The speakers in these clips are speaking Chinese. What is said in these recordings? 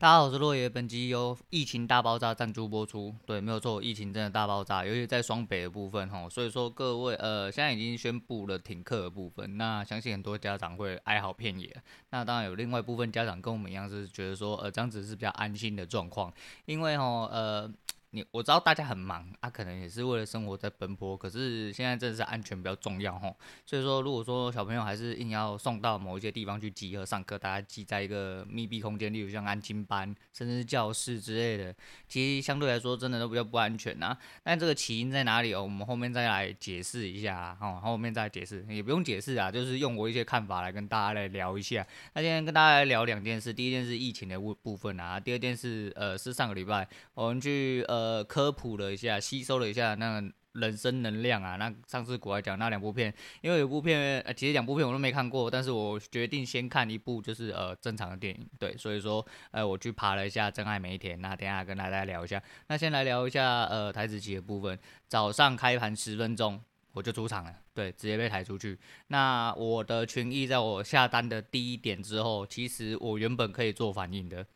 大家好，我是落叶。本集由疫情大爆炸赞助播出。对，没有错，疫情真的大爆炸，尤其在双北的部分吼。所以说各位，呃，现在已经宣布了停课的部分，那相信很多家长会哀嚎遍野。那当然有另外一部分家长跟我们一样，是觉得说，呃，这样子是比较安心的状况，因为吼，呃。你我知道大家很忙啊，可能也是为了生活在奔波。可是现在真的是安全比较重要吼，所以说如果说小朋友还是硬要送到某一些地方去集合上课，大家挤在一个密闭空间，例如像安亲班，甚至是教室之类的，其实相对来说真的都比较不安全呐。但这个起因在哪里哦？我们后面再来解释一下哦，后面再解释也不用解释啊，就是用我一些看法来跟大家来聊一下。那今天跟大家来聊两件事，第一件事疫情的部部分啊，第二件事呃是上个礼拜我们去呃。呃，科普了一下，吸收了一下那个人生能量啊。那上次国外讲那两部片，因为有部片，呃，其实两部片我都没看过，但是我决定先看一部，就是呃正常的电影。对，所以说，呃，我去爬了一下《真爱每一天》，那等下跟大家聊一下。那先来聊一下呃台子棋的部分，早上开盘十分钟我就出场了，对，直接被抬出去。那我的权益在我下单的第一点之后，其实我原本可以做反应的。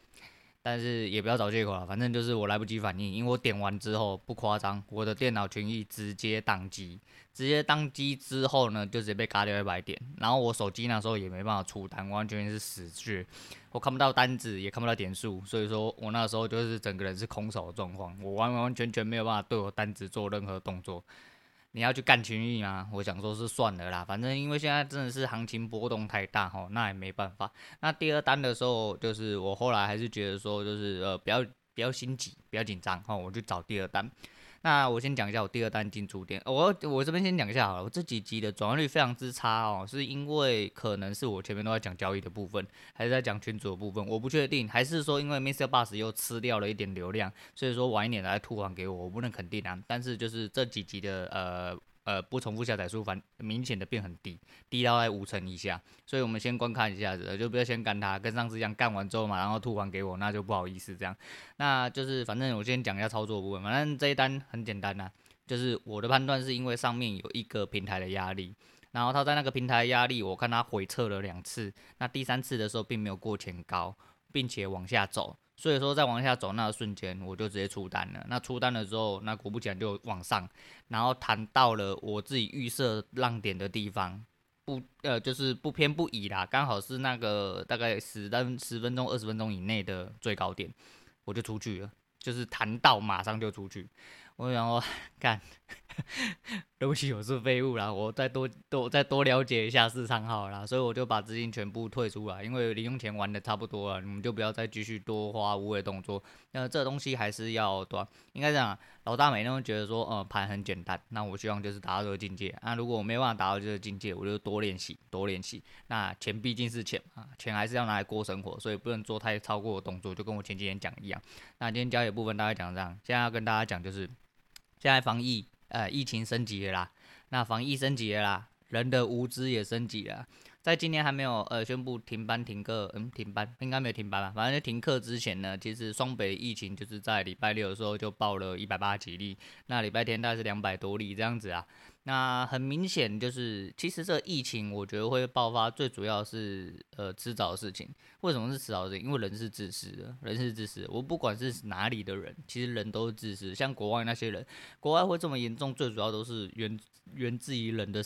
但是也不要找借口了，反正就是我来不及反应，因为我点完之后不夸张，我的电脑权益直接宕机，直接宕机之后呢，就直接被嘎掉一百点，然后我手机那时候也没办法出单，完全是死去，我看不到单子，也看不到点数，所以说我那时候就是整个人是空手的状况，我完完全全没有办法对我单子做任何动作。你要去干群益吗？我想说是算了啦，反正因为现在真的是行情波动太大吼，那也没办法。那第二单的时候，就是我后来还是觉得说，就是呃，不要不要心急，不要紧张哈，我去找第二单。那我先讲一下我第二单进出点，我我这边先讲一下好了，我这几集的转换率非常之差哦，是因为可能是我前面都在讲交易的部分，还是在讲群组的部分，我不确定，还是说因为 Mister Bus 又吃掉了一点流量，所以说晚一点来吐还给我，我不能肯定啊，但是就是这几集的呃。呃，不重复下载数反明显的变很低，低到在五成以下，所以我们先观看一下子，就不要先干它，跟上次一样干完之后嘛，然后吐还给我，那就不好意思这样。那就是反正我先讲一下操作部分，反正这一单很简单呐、就是我的判断是因为上面有一个平台的压力，然后它在那个平台压力，我看它回撤了两次，那第三次的时候并没有过前高，并且往下走。所以说，在往下走那个瞬间，我就直接出单了。那出单了之后，那果不其然就往上，然后弹到了我自己预设浪点的地方，不呃就是不偏不倚啦，刚好是那个大概十单十分钟二十分钟以内的最高点，我就出去了，就是弹到马上就出去。我想说 干。对不起，我是废物啦，我再多多再多了解一下市场好了，所以我就把资金全部退出来，因为零用钱玩的差不多了，你们就不要再继续多花无谓动作。那这东西还是要多，应该这样，老大每天都觉得说，呃，盘很简单，那我希望就是达到这个境界。那如果我没有办法达到这个境界，我就多练习，多练习。那钱毕竟是钱啊，钱还是要拿来过生活，所以不能做太超过的动作，就跟我前几天讲一样。那今天交易部分大概讲这样，现在要跟大家讲就是，现在防疫。呃，疫情升级了啦，那防疫升级了啦，人的无知也升级了。在今年还没有呃宣布停班停课，嗯，停班应该没有停班吧？反正就停课之前呢，其实双北疫情就是在礼拜六的时候就报了一百八十几例，那礼拜天大概是两百多例这样子啊。那很明显就是，其实这疫情我觉得会爆发，最主要是呃迟早的事情。为什么是迟早的事情？因为人是自私的，人是自私。我不管是哪里的人，其实人都是自私。像国外那些人，国外会这么严重，最主要都是源源自于人的。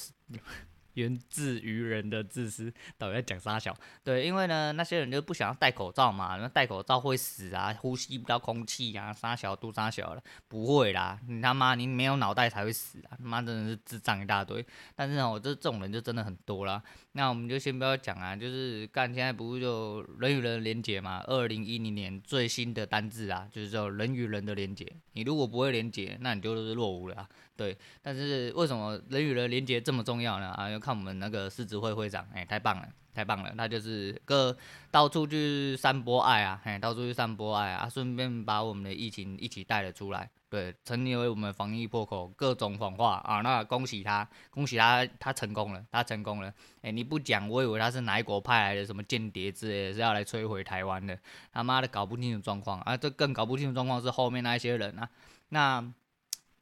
源自于人的自私，到底在讲啥小？对，因为呢，那些人就不想要戴口罩嘛，那戴口罩会死啊，呼吸不到空气啊，啥小都啥小了，不会啦，你他妈你没有脑袋才会死啊，他妈真的是智障一大堆。但是呢，我这这种人就真的很多啦。那我们就先不要讲啊，就是干现在不是就人与人连接嘛？二零一零年最新的单字啊，就是叫人与人的连接。你如果不会连接，那你就是落伍了。对，但是为什么人与人连接这么重要呢？啊，看我们那个狮子会会长，哎，太棒了，太棒了，他就是个到处去散播爱啊，哎，到处去散播爱啊，顺便把我们的疫情一起带了出来。对，成为我们防疫破口，各种谎话啊，那恭喜他，恭喜他，他成功了，他成功了。哎，你不讲，我以为他是哪一国派来的什么间谍之类的，是要来摧毁台湾的。他妈的，搞不清楚状况啊！这更搞不清楚状况是后面那一些人啊，那。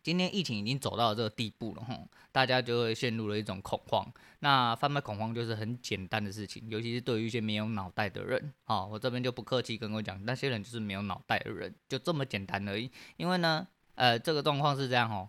今天疫情已经走到这个地步了，吼，大家就会陷入了一种恐慌。那贩卖恐慌就是很简单的事情，尤其是对于一些没有脑袋的人，好，我这边就不客气跟我讲，那些人就是没有脑袋的人，就这么简单而已。因为呢，呃，这个状况是这样吼，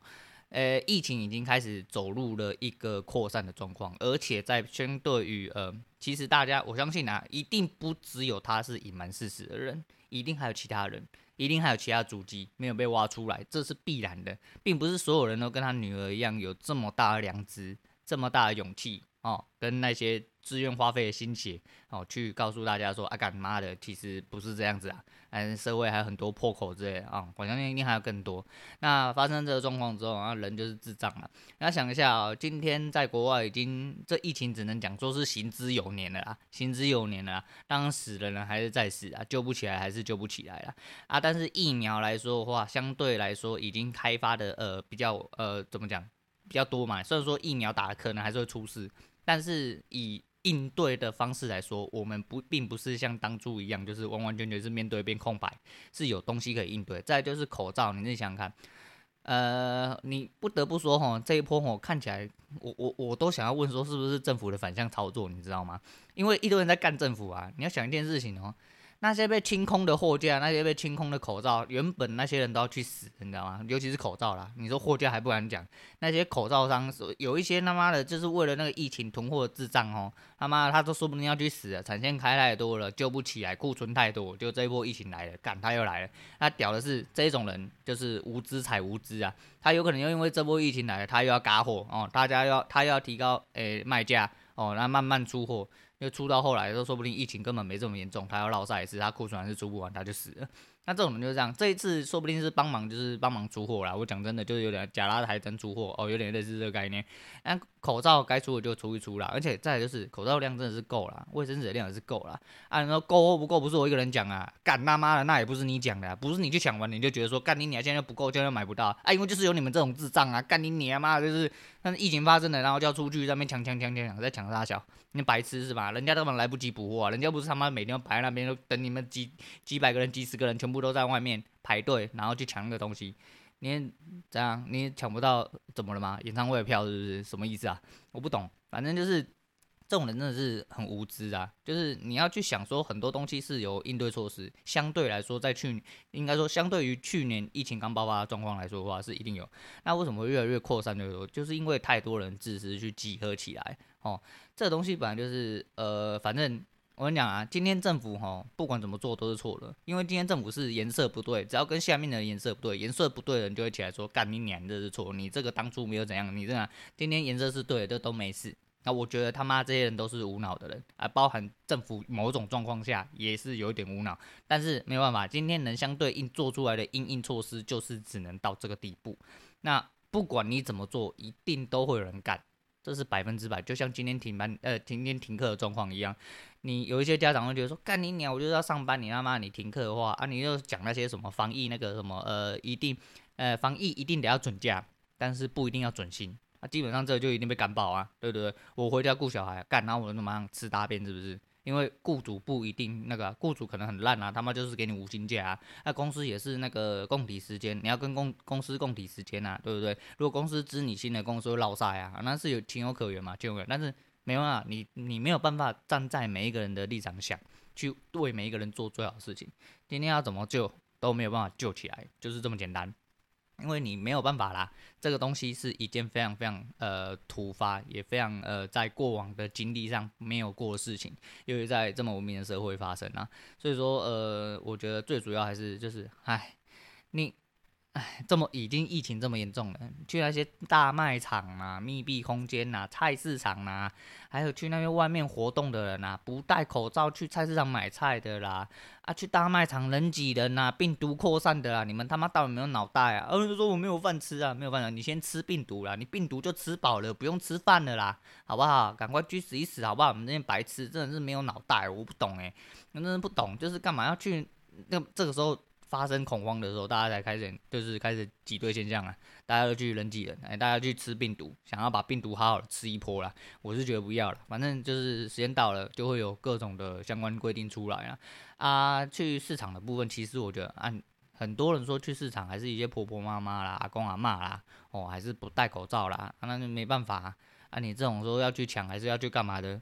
呃，疫情已经开始走入了一个扩散的状况，而且在相对于呃，其实大家我相信啊，一定不只有他是隐瞒事实的人，一定还有其他人。一定还有其他足迹没有被挖出来，这是必然的，并不是所有人都跟他女儿一样有这么大的良知，这么大的勇气哦，跟那些。自愿花费的心血，哦，去告诉大家说啊，干妈的，其实不是这样子啊，嗯，社会还有很多破口之类的啊、我相信一定还有更多。那发生这个状况之后，啊，人就是智障了。大家想一下啊、哦，今天在国外已经这疫情只能讲说是行之有年了啊，行之有年了，当死的人还是在死啊，救不起来还是救不起来了啊。但是疫苗来说的话，相对来说已经开发的呃比较呃怎么讲比较多嘛，虽然说疫苗打可能还是会出事，但是以应对的方式来说，我们不并不是像当初一样，就是完完全全是面对一片空白，是有东西可以应对。再就是口罩，你自己想想看，呃，你不得不说哈，这一波我看起来，我我我都想要问说，是不是政府的反向操作，你知道吗？因为一堆人在干政府啊，你要想一件事情哦。那些被清空的货架，那些被清空的口罩，原本那些人都要去死，你知道吗？尤其是口罩啦，你说货架还不敢讲，那些口罩商有一些他妈的，就是为了那个疫情囤货的智障哦，他妈他都说不定要去死了，产线开太多了，救不起来，库存太多，就这一波疫情来了，干他又来了。那屌的是这种人就是无知才无知啊，他有可能又因为这波疫情来了，他又要嘎货哦，大家要他又要提高诶卖价哦，那慢慢出货。因为出到后来都说不定疫情根本没这么严重，他要绕赛一次，他库存还是出不完，他就死了。那这种人就是这样，这一次说不定是帮忙，就是帮忙出货啦。我讲真的，就是有点假拉台真出货哦，有点类似这个概念。那口罩该出的就出一出啦，而且再就是口罩量真的是够了，卫生纸量也是够了。啊，你说够或不够，不是我一个人讲啊，干他妈的那也不是你讲的，不是你去抢完你就觉得说干你娘现在不够，现在买不到啊，因为就是有你们这种智障啊，干你娘妈就是，但是疫情发生了，然后就要出去在那边抢抢抢抢抢，在抢大小？你白痴是吧？人家根本来不及补货啊，人家不是他妈每天都排在那边，都等你们几几百个人、几十个人全部都在外面排队，然后去抢那个东西。你怎样你抢不到怎么了吗？演唱会的票是不是？什么意思啊？我不懂，反正就是这种人真的是很无知啊。就是你要去想说很多东西是有应对措施，相对来说在去应该说相对于去年疫情刚爆发的状况来说的话是一定有。那为什么会越来越扩散越多？就是因为太多人自私去集合起来哦。这个东西本来就是呃，反正。我跟你讲啊，今天政府吼不管怎么做都是错的，因为今天政府是颜色不对，只要跟下面的颜色不对，颜色不对的人就会起来说干你娘，这是错，你这个当初没有怎样，你这样今天颜色是对的，都没事。那我觉得他妈这些人都是无脑的人啊，包含政府某种状况下也是有一点无脑，但是没有办法，今天能相对应做出来的因应措施就是只能到这个地步。那不管你怎么做，一定都会有人干。这是百分之百，就像今天停班、呃，今天停课的状况一样。你有一些家长会觉得说，干你娘，我就是要上班，你他妈你停课的话啊，你又讲那些什么防疫那个什么呃，一定呃防疫一定得要准假，但是不一定要准薪啊，基本上这就一定被干爆啊，对不对？我回家顾小孩干，然后我就马上吃大便，是不是？因为雇主不一定那个，雇主可能很烂啊，他妈就是给你无薪假啊。那公司也是那个供体时间，你要跟公公司供体时间啊，对不对？如果公司知你新的，公司会落赛啊，那是有情有可原嘛，情有可原。但是没办法，你你没有办法站在每一个人的立场想，去为每一个人做最好的事情。今天要怎么救都没有办法救起来，就是这么简单。因为你没有办法啦，这个东西是一件非常非常呃突发，也非常呃在过往的经历上没有过的事情，因为在这么文明的社会发生啊，所以说呃，我觉得最主要还是就是，唉，你。哎，这么已经疫情这么严重了，去那些大卖场啊、密闭空间呐、菜市场呐，还有去那边外面活动的人呐，不戴口罩去菜市场买菜的啦，啊，去大卖场人挤人呐，病毒扩散的啦，你们他妈到底有没有脑袋啊？呃，就说我没有饭吃啊，没有饭吃，你先吃病毒啦，你病毒就吃饱了，不用吃饭了啦，好不好？赶快去死一死，好不好？我们这些白痴真的是没有脑袋，我不懂哎，真的不懂，就是干嘛要去那这个时候。发生恐慌的时候，大家才开始就是开始挤兑现象啊，大家都去人挤人，哎，大家去吃病毒，想要把病毒好好的吃一波啦。我是觉得不要了，反正就是时间到了，就会有各种的相关规定出来啊。啊，去市场的部分，其实我觉得按很多人说去市场还是一些婆婆妈妈啦、阿公阿嬷啦，哦，还是不戴口罩啦，那就没办法啊。啊你这种说要去抢还是要去干嘛的，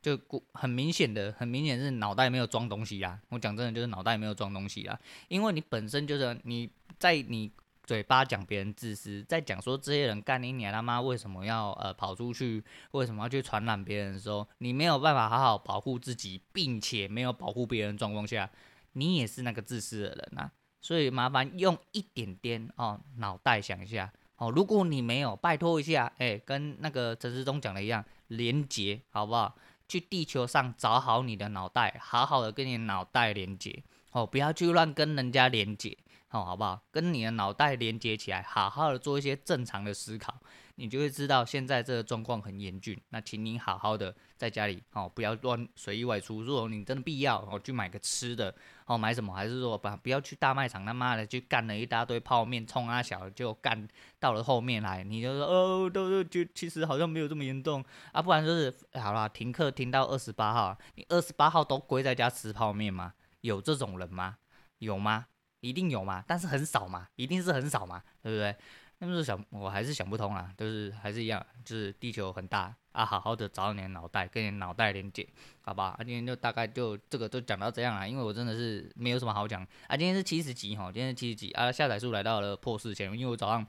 就很明显的，很明显是脑袋没有装东西啦。我讲真的就是脑袋没有装东西啦，因为你本身就是你在你嘴巴讲别人自私，在讲说这些人干你娘他妈为什么要呃跑出去，为什么要去传染别人的时候，你没有办法好好保护自己，并且没有保护别人状况下，你也是那个自私的人啊。所以麻烦用一点点哦脑袋想一下哦，如果你没有，拜托一下，哎、跟那个陈时中讲的一样，廉洁好不好？去地球上找好你的脑袋，好好的跟你脑袋连接哦，不要去乱跟人家连接哦，好不好？跟你的脑袋连接起来，好好的做一些正常的思考。你就会知道现在这个状况很严峻，那请你好好的在家里哦，不要乱随意外出。如果你真的必要哦，去买个吃的哦，买什么？还是说不不要去大卖场他妈的去干了一大堆泡面冲啊小，就干到了后面来，你就说哦，都都就其实好像没有这么严重啊，不然就是好了，停课停到二十八号，你二十八号都归在家吃泡面吗？有这种人吗？有吗？一定有吗？但是很少嘛，一定是很少嘛，对不对？那么想，我还是想不通啊，就是还是一样，就是地球很大啊，好好的找你的脑袋，跟你脑袋连接，好吧？啊，今天就大概就这个就讲到这样了，因为我真的是没有什么好讲啊。今天是七十集哈，今天是七十集啊，下载数来到了破四千，因为我早上。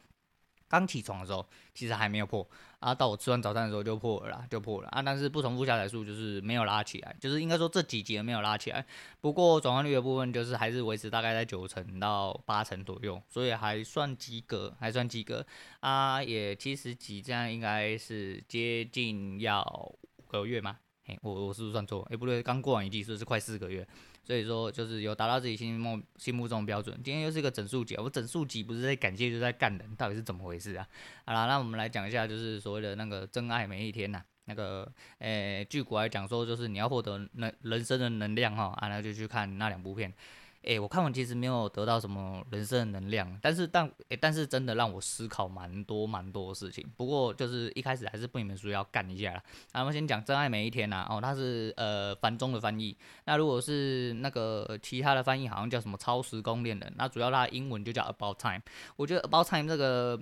刚起床的时候，其实还没有破啊。到我吃完早餐的时候就破了啦，就破了啊。但是不重复下载数就是没有拉起来，就是应该说这几集没有拉起来。不过转换率的部分就是还是维持大概在九成到八成左右，所以还算及格，还算及格啊。也七十几，这样应该是接近要五个月吗？嘿，我我是不是算错？哎，不对，刚过完一季，是不是快四个月？所以说，就是有达到自己心目心目中的标准。今天又是一个整数集，我整数集不是在感谢，就是在干人，到底是怎么回事啊？好啦，那我们来讲一下，就是所谓的那个真爱每一天呐、啊。那个，诶、欸，据古来讲说，就是你要获得能人生的能量哈，啊，那就去看那两部片。诶、我看完其实没有得到什么人生的能量，但是但诶、但是真的让我思考蛮多蛮多事情。不过就是一开始还是不你们说要干一下啦。那我们先讲《真爱每一天》呐，哦，它是呃繁中的翻译。那如果是那个其他的翻译，好像叫什么《超时空恋人》，那主要它的英文就叫 About Time。我觉得 About Time 这个。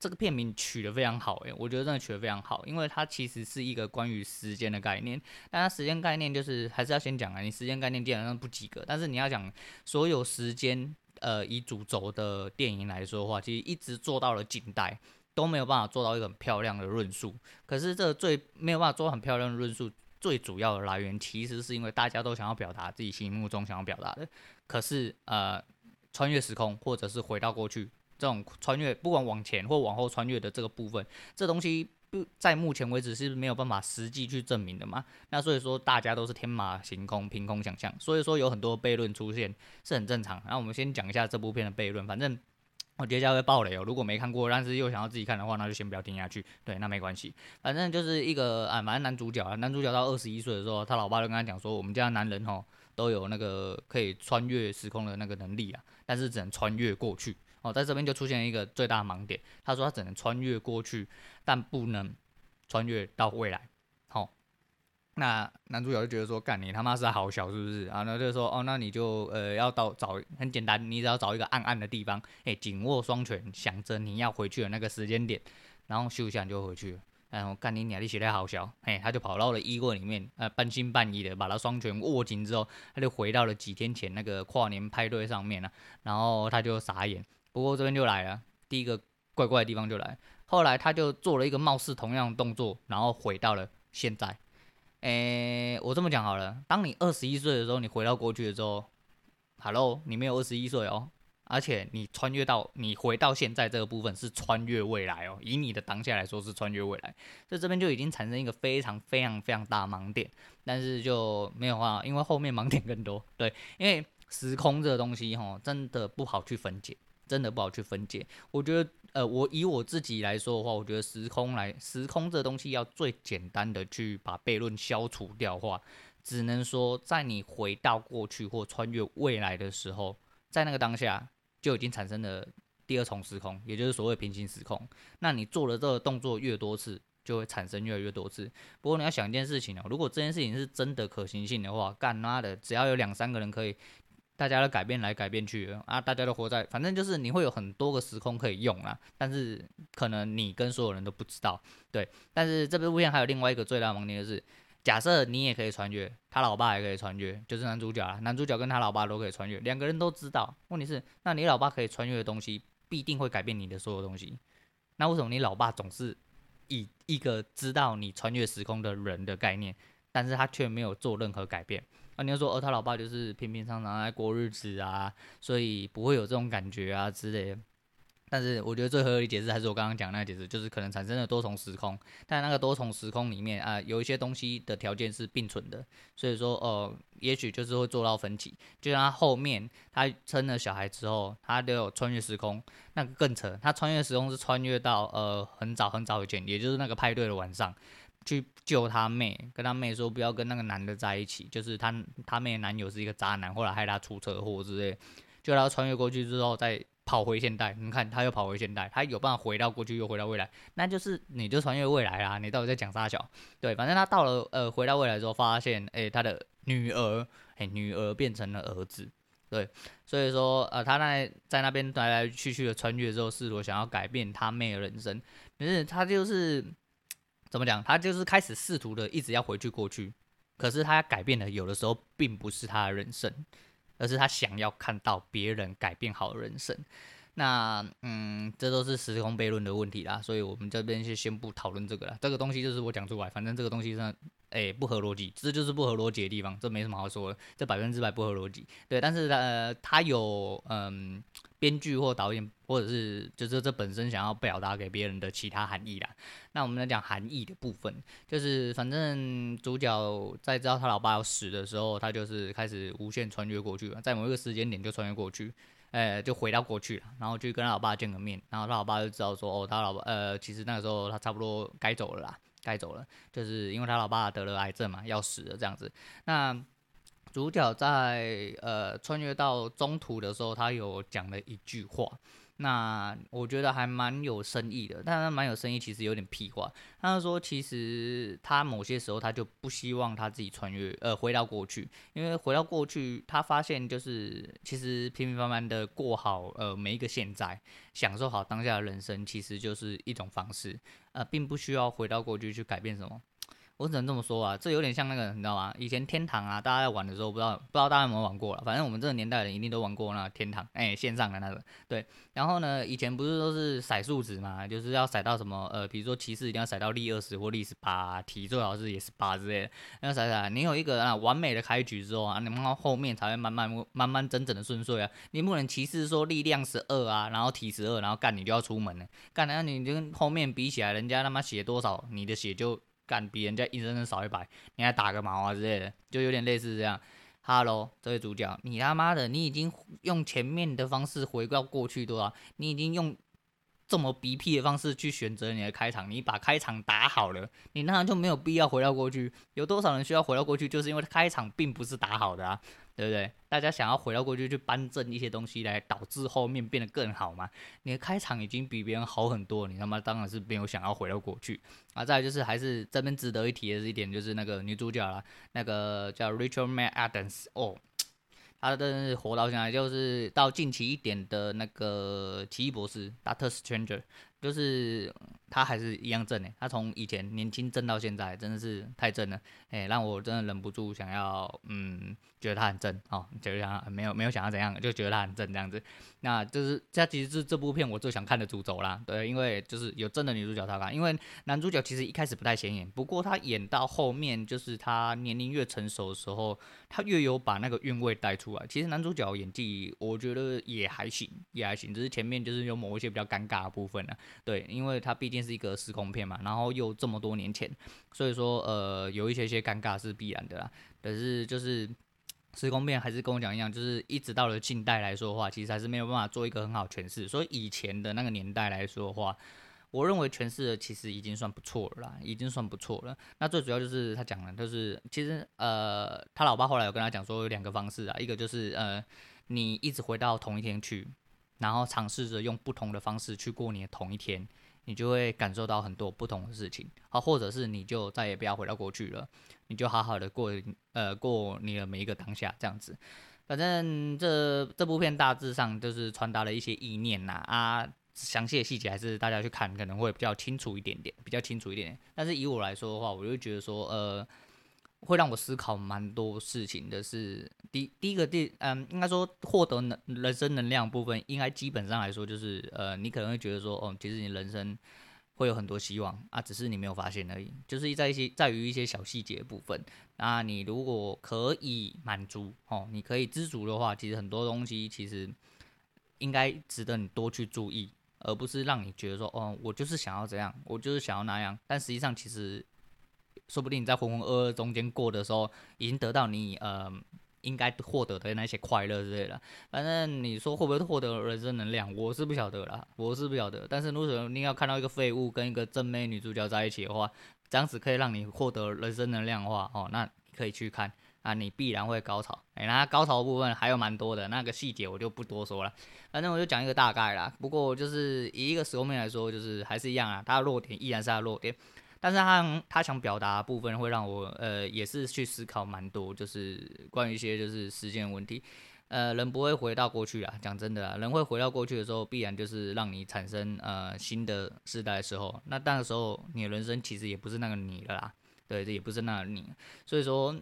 这个片名取得非常好，诶，我觉得真的取得非常好，因为它其实是一个关于时间的概念。但它时间概念就是还是要先讲啊，你时间概念基本上不及格。但是你要讲所有时间呃以主轴的电影来说的话，其实一直做到了近代都没有办法做到一个很漂亮的论述。可是这最没有办法做很漂亮的论述，最主要的来源其实是因为大家都想要表达自己心目中想要表达的。可是呃，穿越时空或者是回到过去。这种穿越，不管往前或往后穿越的这个部分，这东西不在目前为止是没有办法实际去证明的嘛？那所以说大家都是天马行空、凭空想象，所以说有很多悖论出现是很正常。那我们先讲一下这部片的悖论，反正我接下来会爆雷哦。如果没看过，但是又想要自己看的话，那就先不要听下去。对，那没关系，反正就是一个啊，反正男主角啊，男主角到二十一岁的时候，他老爸就跟他讲说，我们家男人哦都有那个可以穿越时空的那个能力啊，但是只能穿越过去。哦，在这边就出现了一个最大的盲点。他说他只能穿越过去，但不能穿越到未来。好、哦，那男主角就觉得说，干你他妈是好小是不是？然后就说，哦，那你就呃要到找很简单，你只要找一个暗暗的地方，哎，紧握双拳，想着你要回去的那个时间点，然后咻一下就回去了。然后干你娘，你写的好小，哎，他就跑到了衣柜里面，呃，半信半疑的把他双拳握紧之后，他就回到了几天前那个跨年派对上面了，然后他就傻眼。不过这边就来了，第一个怪怪的地方就来。后来他就做了一个貌似同样的动作，然后回到了现在。诶，我这么讲好了，当你二十一岁的时候，你回到过去的时候，Hello，你没有二十一岁哦，而且你穿越到你回到现在这个部分是穿越未来哦，以你的当下来说是穿越未来，所以这边就已经产生一个非常非常非常大盲点。但是就没有话，因为后面盲点更多。对，因为时空这个东西哈，真的不好去分解。真的不好去分解。我觉得，呃，我以我自己来说的话，我觉得时空来，时空这东西要最简单的去把悖论消除掉的话，只能说在你回到过去或穿越未来的时候，在那个当下就已经产生了第二重时空，也就是所谓平行时空。那你做了这个动作越多次，就会产生越来越多次。不过你要想一件事情哦，如果这件事情是真的可行性的话，干妈的，只要有两三个人可以。大家都改变来改变去啊，大家都活在，反正就是你会有很多个时空可以用啦，但是可能你跟所有人都不知道，对。但是这部片还有另外一个最大的盲点就是，假设你也可以穿越，他老爸也可以穿越，就是男主角啊，男主角跟他老爸都可以穿越，两个人都知道。问题是，那你老爸可以穿越的东西，必定会改变你的所有东西。那为什么你老爸总是以一个知道你穿越时空的人的概念，但是他却没有做任何改变？啊，你要说，哦，他老爸就是平平常常在过日子啊，所以不会有这种感觉啊之类的。但是我觉得最合理解释还是我刚刚讲那个解释，就是可能产生了多重时空，但那个多重时空里面啊，有一些东西的条件是并存的，所以说，呃，也许就是会做到分歧。就像他后面他生了小孩之后，他都有穿越时空，那个更扯，他穿越时空是穿越到呃很早很早以前，也就是那个派对的晚上。去救他妹，跟他妹说不要跟那个男的在一起，就是他他妹的男友是一个渣男，后来害他出车祸之类，就他穿越过去之后再跑回现代，你看他又跑回现代，他有办法回到过去又回到未来，那就是你就穿越未来啦，你到底在讲啥小？对，反正他到了呃回到未来之后，发现诶、欸、他的女儿诶、女儿变成了儿子，对，所以说呃他那在那边来来去去的穿越之后，试图想要改变他妹的人生，可是他就是。怎么讲？他就是开始试图的一直要回去过去，可是他改变的有的时候并不是他的人生，而是他想要看到别人改变好人生。那嗯，这都是时空悖论的问题啦，所以我们这边就先不讨论这个了。这个东西就是我讲出来，反正这个东西上，哎，不合逻辑，这就是不合逻辑的地方，这没什么好说的，这百分之百不合逻辑。对，但是呃，他有嗯，编剧或导演，或者是就是这本身想要表达给别人的其他含义啦。那我们来讲含义的部分，就是反正主角在知道他老爸要死的时候，他就是开始无限穿越过去了，在某一个时间点就穿越过去。哎，就回到过去了，然后去跟他老爸见个面，然后他老爸就知道说，哦，他老爸，呃，其实那个时候他差不多该走了啦，该走了，就是因为他老爸得了癌症嘛，要死了这样子。那主角在呃穿越到中途的时候，他有讲了一句话。那我觉得还蛮有深意的，但是蛮有深意，其实有点屁话。他说，其实他某些时候他就不希望他自己穿越，呃，回到过去，因为回到过去，他发现就是其实平平凡凡的过好，呃，每一个现在，享受好当下的人生，其实就是一种方式，呃，并不需要回到过去去改变什么。我只能这么说啊，这有点像那个，你知道吗？以前天堂啊，大家在玩的时候，不知道不知道大家有没有玩过了。反正我们这个年代的人一定都玩过那天堂，哎、线上的那个。对，然后呢，以前不是都是骰数值嘛，就是要骰到什么，呃，比如说骑士一定要骰到力二十或力十八，体最好是也是八之类的。那骰骰，你有一个啊完美的开局之后啊，你们到后面才会慢慢慢慢真正的顺遂啊。你不能骑士说力量十二啊，然后体十二，然后干你就要出门了，干那你就跟后面比起来，人家他妈血多少，你的血就。干比人家硬生生少一百，你还打个毛啊之类的，就有点类似这样。哈喽，这位主角，你他妈的，你已经用前面的方式回到过去多少？你已经用这么逼屁的方式去选择你的开场，你把开场打好了，你那样就没有必要回到过去。有多少人需要回到过去，就是因为开场并不是打好的啊。对不对？大家想要回到过去去扳正一些东西，来导致后面变得更好嘛？你的开场已经比别人好很多，你他妈当然是没有想要回到过去啊！再来就是还是这边值得一提的是一点，就是那个女主角啦，那个叫 Rachel McAdams 哦，她的活到现在就是到近期一点的那个奇异博士 Doctor Stranger，就是。他还是一样正诶，他从以前年轻正到现在，真的是太正了，哎，让我真的忍不住想要，嗯，觉得他很正哦，觉得想没有没有想要怎样，就觉得他很正这样子。那就是这其实是这部片我最想看的主轴啦，对，因为就是有正的女主角他看，因为男主角其实一开始不太显眼，不过他演到后面，就是他年龄越成熟的时候，他越有把那个韵味带出来。其实男主角演技我觉得也还行，也还行，只是前面就是有某一些比较尴尬的部分了，对，因为他毕竟。是一个时空片嘛，然后又这么多年前，所以说呃有一些些尴尬是必然的啦。可是就是时空片还是跟我讲一样，就是一直到了近代来说的话，其实还是没有办法做一个很好诠释。所以以前的那个年代来说的话，我认为诠释的其实已经算不错了啦，已经算不错了。那最主要就是他讲了，就是其实呃他老爸后来有跟他讲说有两个方式啊，一个就是呃你一直回到同一天去，然后尝试着用不同的方式去过你的同一天。你就会感受到很多不同的事情，好，或者是你就再也不要回到过去了，你就好好的过，呃，过你的每一个当下这样子。反正这这部片大致上就是传达了一些意念呐啊，详细的细节还是大家去看可能会比较清楚一点点，比较清楚一点点。但是以我来说的话，我就觉得说，呃，会让我思考蛮多事情的是第第一个第嗯，应该说获得能人生能量部分，应该基本上来说就是呃，你可能会觉得说，哦，其实你人生。会有很多希望啊，只是你没有发现而已。就是在一些在于一些小细节部分，那你如果可以满足哦，你可以知足的话，其实很多东西其实应该值得你多去注意，而不是让你觉得说哦，我就是想要这样，我就是想要那样。但实际上，其实说不定你在浑浑噩噩中间过的时候，已经得到你呃。应该获得的那些快乐之类的，反正你说会不会获得人生能量，我是不晓得啦，我是不晓得。但是如果你要看到一个废物跟一个正妹女主角在一起的话，这样子可以让你获得人生能量的话，哦，那可以去看，啊，你必然会高潮。哎，那高潮部分还有蛮多的，那个细节我就不多说了。反正我就讲一个大概啦。不过就是以一个时空面来说，就是还是一样啊，它的弱点依然是它的弱点。但是他他想表达部分会让我呃也是去思考蛮多，就是关于一些就是时间问题，呃人不会回到过去啊，讲真的啊，人会回到过去的时候，必然就是让你产生呃新的时代的时候，那那个时候你的人生其实也不是那个你了啦，对，这也不是那个你，所以说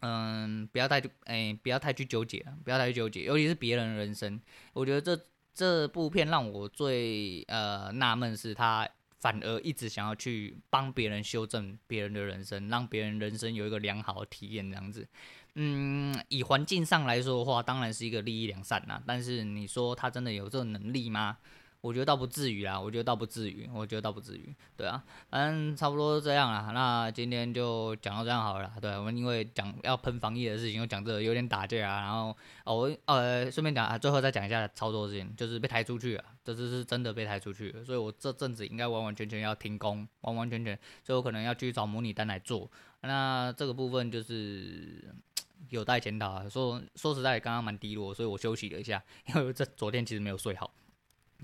嗯不要太哎不要太去纠结，不要太去纠结，尤其是别人的人生，我觉得这这部片让我最呃纳闷是他。反而一直想要去帮别人修正别人的人生，让别人人生有一个良好的体验，这样子。嗯，以环境上来说的话，当然是一个利益良善呐。但是你说他真的有这种能力吗？我觉得倒不至于啦，我觉得倒不至于，我觉得倒不至于，对啊，反正差不多这样啦。那今天就讲到这样好了，对，我们因为讲要喷防疫的事情，又讲这个有点打架啊，然后哦，呃顺便讲啊，最后再讲一下操作事情，就是被抬出去了，这次是真的被抬出去了，所以我这阵子应该完完全全要停工，完完全全，所以我可能要去找模拟单来做。那这个部分就是 有待检讨啊，说说实在，刚刚蛮低落，所以我休息了一下，因为这昨天其实没有睡好。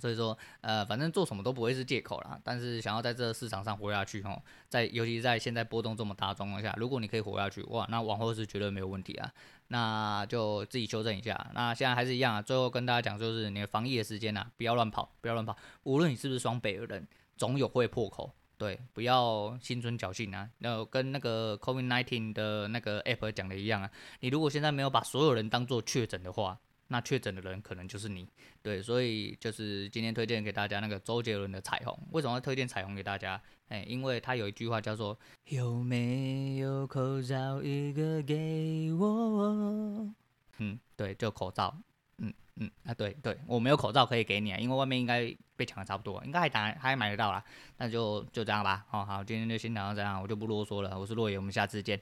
所以说，呃，反正做什么都不会是借口啦。但是想要在这个市场上活下去，哦，在尤其是在现在波动这么大状况下，如果你可以活下去，哇，那往后是绝对没有问题啊。那就自己修正一下。那现在还是一样啊。最后跟大家讲，就是你的防疫的时间啊，不要乱跑，不要乱跑。无论你是不是双北的人，总有会破口。对，不要心存侥幸啊。那跟那个 COVID-19 的那个 app 讲的一样啊。你如果现在没有把所有人当做确诊的话，那确诊的人可能就是你，对，所以就是今天推荐给大家那个周杰伦的《彩虹》。为什么要推荐《彩虹》给大家？哎，因为他有一句话叫做“有没有口罩一个给我”。嗯，对，就口罩。嗯嗯啊，对对，我没有口罩可以给你啊，因为外面应该被抢的差不多，应该还打还买得到啦。那就就这样吧。好好，今天就先聊到这样，我就不啰嗦了。我是洛野，我们下次见。